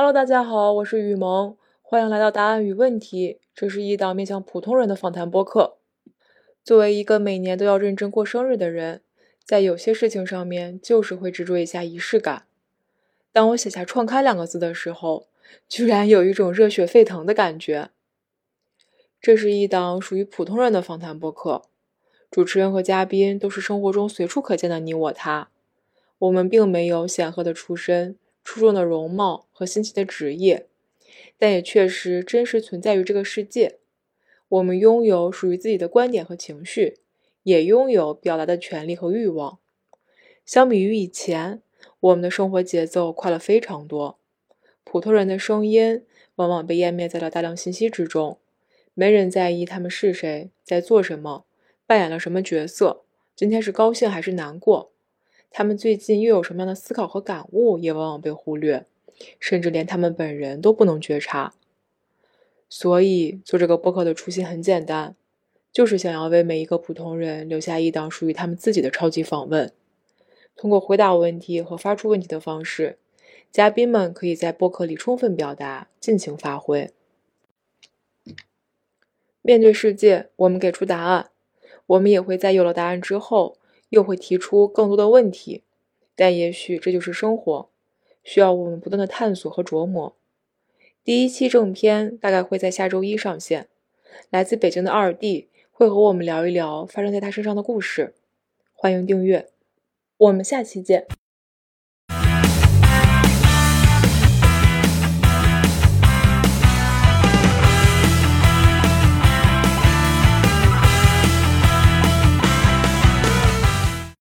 Hello，大家好，我是雨萌，欢迎来到答案与问题。这是一档面向普通人的访谈播客。作为一个每年都要认真过生日的人，在有些事情上面就是会执着一下仪式感。当我写下“创刊”两个字的时候，居然有一种热血沸腾的感觉。这是一档属于普通人的访谈播客，主持人和嘉宾都是生活中随处可见的你我他。我们并没有显赫的出身。出众的容貌和新奇的职业，但也确实真实存在于这个世界。我们拥有属于自己的观点和情绪，也拥有表达的权利和欲望。相比于以前，我们的生活节奏快了非常多。普通人的声音往往被湮灭在了大量信息之中，没人在意他们是谁，在做什么，扮演了什么角色，今天是高兴还是难过。他们最近又有什么样的思考和感悟，也往往被忽略，甚至连他们本人都不能觉察。所以，做这个播客的初心很简单，就是想要为每一个普通人留下一档属于他们自己的超级访问。通过回答问题和发出问题的方式，嘉宾们可以在播客里充分表达，尽情发挥。面对世界，我们给出答案，我们也会在有了答案之后。又会提出更多的问题，但也许这就是生活，需要我们不断的探索和琢磨。第一期正片大概会在下周一上线，来自北京的二弟会和我们聊一聊发生在他身上的故事。欢迎订阅，我们下期见。